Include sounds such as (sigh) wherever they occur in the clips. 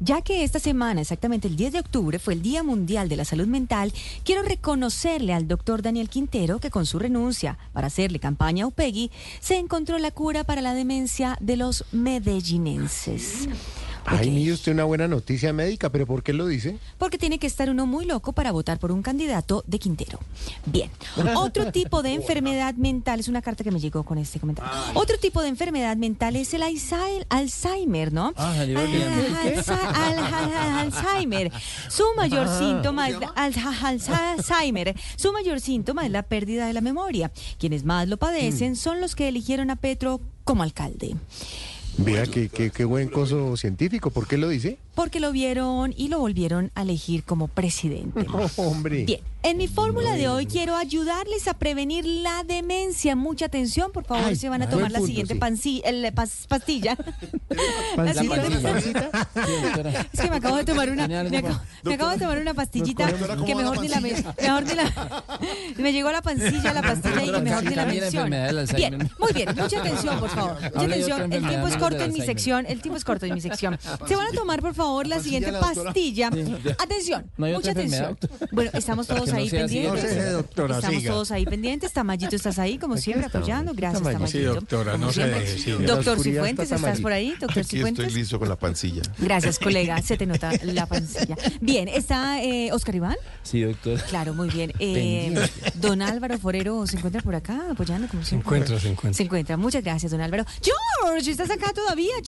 Ya que esta semana, exactamente el 10 de octubre, fue el Día Mundial de la Salud Mental, quiero reconocerle al doctor Daniel Quintero que con su renuncia para hacerle campaña a UPEGI, se encontró la cura para la demencia de los medellinenses. Ay, mire usted una buena noticia médica, pero ¿por qué lo dice? Porque tiene que estar uno muy loco para votar por un candidato de Quintero. Bien, (laughs) otro tipo de enfermedad mental, es una carta que me llegó con este comentario. Otro tipo de enfermedad mental es el Alzheimer- Alzheimer, ¿no? Ah, Alzheimer. Su mayor síntoma es Alzheimer. Su mayor síntoma es la pérdida de la memoria. Quienes más lo padecen son los que eligieron a Petro como alcalde. Vea qué, qué, buen coso científico, ¿por qué lo dice? Porque lo vieron y lo volvieron a elegir como presidente. Oh, (laughs) hombre. Bien, en mi fórmula de hoy quiero ayudarles a prevenir la demencia. Mucha atención, por favor, Ay, se van a tomar la punto, siguiente sí. panci- el, pas- pastilla. (laughs) ¿Pancita? siguiente- ¿Pancita? (laughs) Es que me acabo de tomar una, ¿Tiene algo me, acabo, me acabo de tomar una pastillita que mejor ni la, me- mejor ni la, me llegó la pancilla la pastilla y mejor ni la la Alzheimer. Bien, muy bien, mucha atención, por favor. Mucha atención, el tiempo es corto en mi sección, el tiempo es corto en mi sección. Se van a tomar, por favor, la siguiente pastilla. Atención, mucha atención. Bueno, estamos (laughs) todos ahí pendientes. No se deje, doctora, Estamos siga. todos ahí pendientes. Tamayito, estás ahí, como siempre, apoyando. Gracias, Tamayito. Sí, doctora, no se deje, Doctor Cifuentes, está ¿estás por ahí? Doctor Aquí estoy Cifuentes. listo con la pancilla. Gracias, colega. Se te nota (laughs) la pancilla. Bien, ¿está eh, Oscar Iván? Sí, doctor. Claro, muy bien. Eh, don Álvaro Forero se encuentra por acá apoyando como siempre. encuentra, se encuentra. Se encuentra. Muchas gracias, don Álvaro. George, ¿estás acá todavía?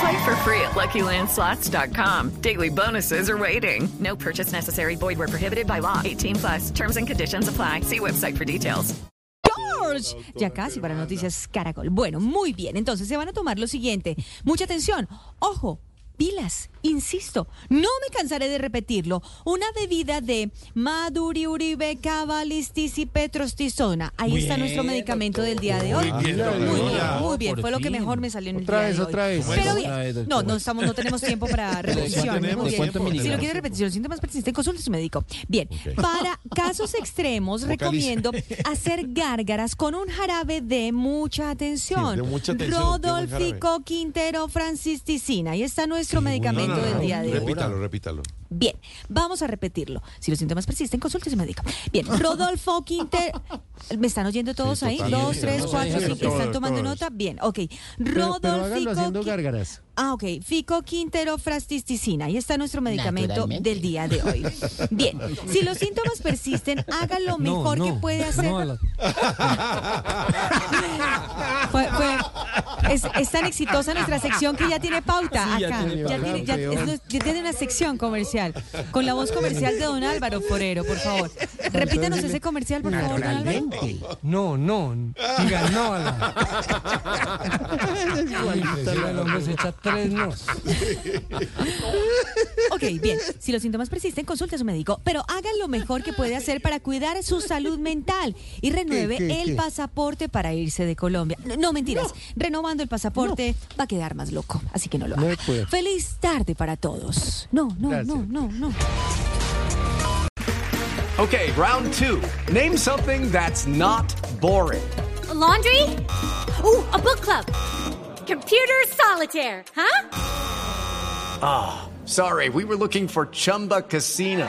Play for free at LuckyLandSlots.com. Daily bonuses are waiting. No purchase necessary. Void where prohibited by law. 18 plus. Terms and conditions apply. See website for details. George. Ya casi para Noticias Caracol. Bueno, muy bien. Entonces se van a tomar lo siguiente. Mucha atención. Ojo. Pilas, insisto, no me cansaré de repetirlo. Una bebida de Maduriuribe Petrostizona. Ahí está nuestro medicamento del día de hoy. Muy bien, muy bien. Fue lo que mejor me salió en el Otra día vez, de hoy. otra vez. Pero Otra bien, vez, no, no estamos, no tenemos tiempo para (laughs) repetición. tenemos? Muy ¿De bien. cuántos Si lo quiere los síntomas persisten, consulte a su médico. Bien, para casos extremos recomiendo hacer gárgaras con un jarabe de mucha atención. Sí, de mucha atención, Rodolfico Quintero Francisticina. Ahí está nuestro medicamento del día de hoy. Repítalo, repítalo. Bien, vamos a repetirlo. Si los síntomas persisten, consulte a su médico. Bien, Rodolfo (laughs) Quintero. ¿Me están oyendo todos ahí? Dos, tres, cuatro, sí, cinco. ¿Están tomando todos. nota? Bien, ok. Pero, pero hágalo Rodolfico haciendo Qui- gárgaras. Ah, ok. Fico Quintero Frasticicina. Ahí está nuestro medicamento del día de hoy. (laughs) Bien. Si los síntomas persisten, haga lo mejor que puede hacer. (laughs) Fue- fue- es, es tan exitosa nuestra sección que ya tiene pauta Sí, ya acá. tiene Ya tiene, ya- es- ya tiene una sección comercial. Con la voz comercial de don Álvaro Forero, por favor. Repítanos ese comercial, por favor, don Álvaro. No, no, diga no a la. (laughs) el hombre se echa tres nos. Ok, bien. Si los síntomas persisten, consulte a su médico, pero haga lo mejor que puede hacer para cuidar su salud mental y renueve ¿Qué, qué, el qué? pasaporte para irse de Colombia. No, no, mentiras. El pasaporte va a quedar más loco, así que no lo No haga. Feliz tarde para todos. No, no, Gracias. no, no, no. Okay, round two. Name something that's not boring. laundry? Ooh, a book club. Computer solitaire, huh? Sorry, we were looking for Chumba Casino.